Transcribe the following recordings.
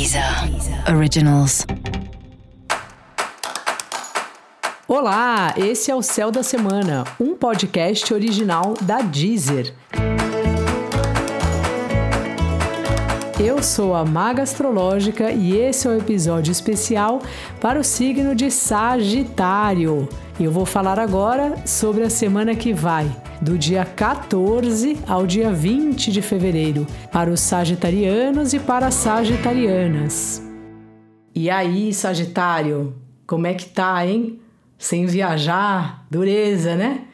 Deezer Originals. Olá, esse é o Céu da Semana, um podcast original da Deezer. Eu sou a Maga Astrológica e esse é o um episódio especial para o signo de Sagitário. Eu vou falar agora sobre a semana que vai, do dia 14 ao dia 20 de fevereiro, para os sagitarianos e para as sagitarianas. E aí, Sagitário, como é que tá, hein? Sem viajar? Dureza, né?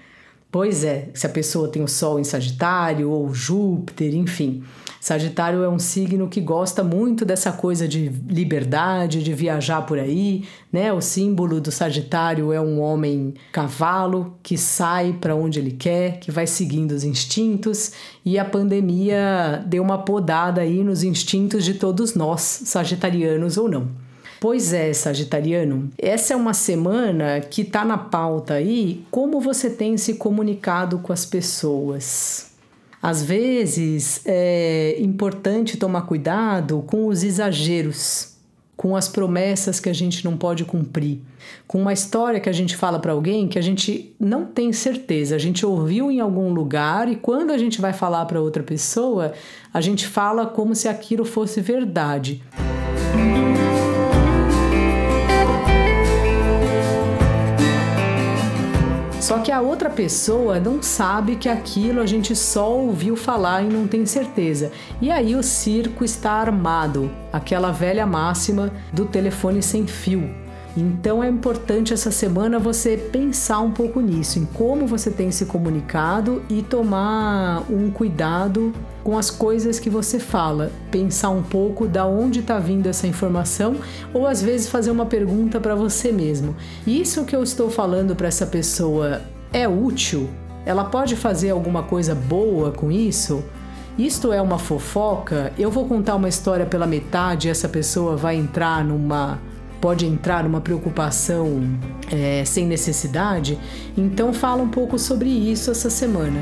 Pois é, se a pessoa tem o Sol em Sagitário ou Júpiter, enfim. Sagitário é um signo que gosta muito dessa coisa de liberdade, de viajar por aí, né? O símbolo do Sagitário é um homem cavalo que sai para onde ele quer, que vai seguindo os instintos, e a pandemia deu uma podada aí nos instintos de todos nós, sagitarianos ou não. Pois é, Sagitariano, essa é uma semana que está na pauta aí como você tem se comunicado com as pessoas. Às vezes é importante tomar cuidado com os exageros, com as promessas que a gente não pode cumprir, com uma história que a gente fala para alguém que a gente não tem certeza, a gente ouviu em algum lugar e quando a gente vai falar para outra pessoa, a gente fala como se aquilo fosse verdade. Só que a outra pessoa não sabe que aquilo a gente só ouviu falar e não tem certeza. E aí o circo está armado, aquela velha máxima do telefone sem fio. Então é importante essa semana você pensar um pouco nisso, em como você tem se comunicado e tomar um cuidado com as coisas que você fala, pensar um pouco da onde está vindo essa informação ou às vezes fazer uma pergunta para você mesmo. Isso que eu estou falando para essa pessoa é útil? Ela pode fazer alguma coisa boa com isso? Isto é uma fofoca? Eu vou contar uma história pela metade e essa pessoa vai entrar numa pode entrar numa preocupação é, sem necessidade. Então, fala um pouco sobre isso essa semana.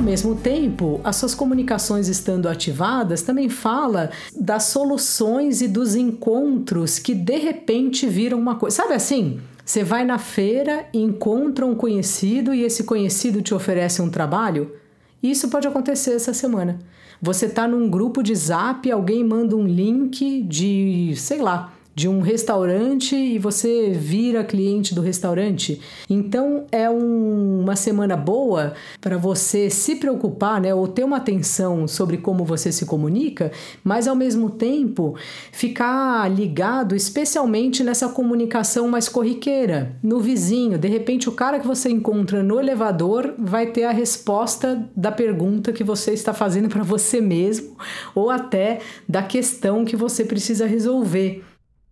Ao mesmo tempo, as suas comunicações estando ativadas também fala das soluções e dos encontros que de repente viram uma coisa. Sabe assim? Você vai na feira, encontra um conhecido e esse conhecido te oferece um trabalho? Isso pode acontecer essa semana. Você está num grupo de zap, alguém manda um link de, sei lá, de um restaurante e você vira cliente do restaurante. Então é um, uma semana boa para você se preocupar, né, ou ter uma atenção sobre como você se comunica, mas ao mesmo tempo ficar ligado especialmente nessa comunicação mais corriqueira, no vizinho. De repente o cara que você encontra no elevador vai ter a resposta da pergunta que você está fazendo para você mesmo ou até da questão que você precisa resolver.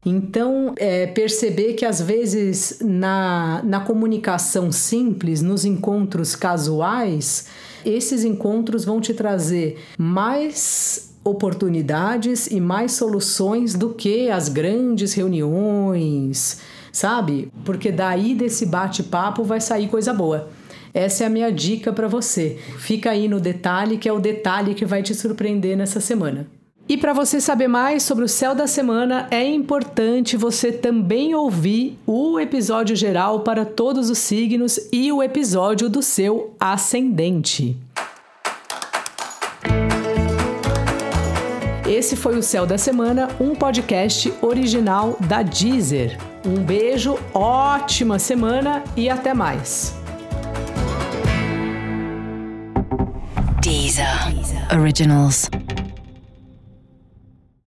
Então, é, perceber que às vezes na, na comunicação simples, nos encontros casuais, esses encontros vão te trazer mais oportunidades e mais soluções do que as grandes reuniões, sabe? Porque daí desse bate-papo vai sair coisa boa. Essa é a minha dica para você. Fica aí no detalhe, que é o detalhe que vai te surpreender nessa semana. E para você saber mais sobre o céu da semana, é importante você também ouvir o episódio geral para todos os signos e o episódio do seu ascendente. Esse foi o Céu da Semana, um podcast original da Deezer. Um beijo, ótima semana e até mais. Deezer, Deezer. Originals.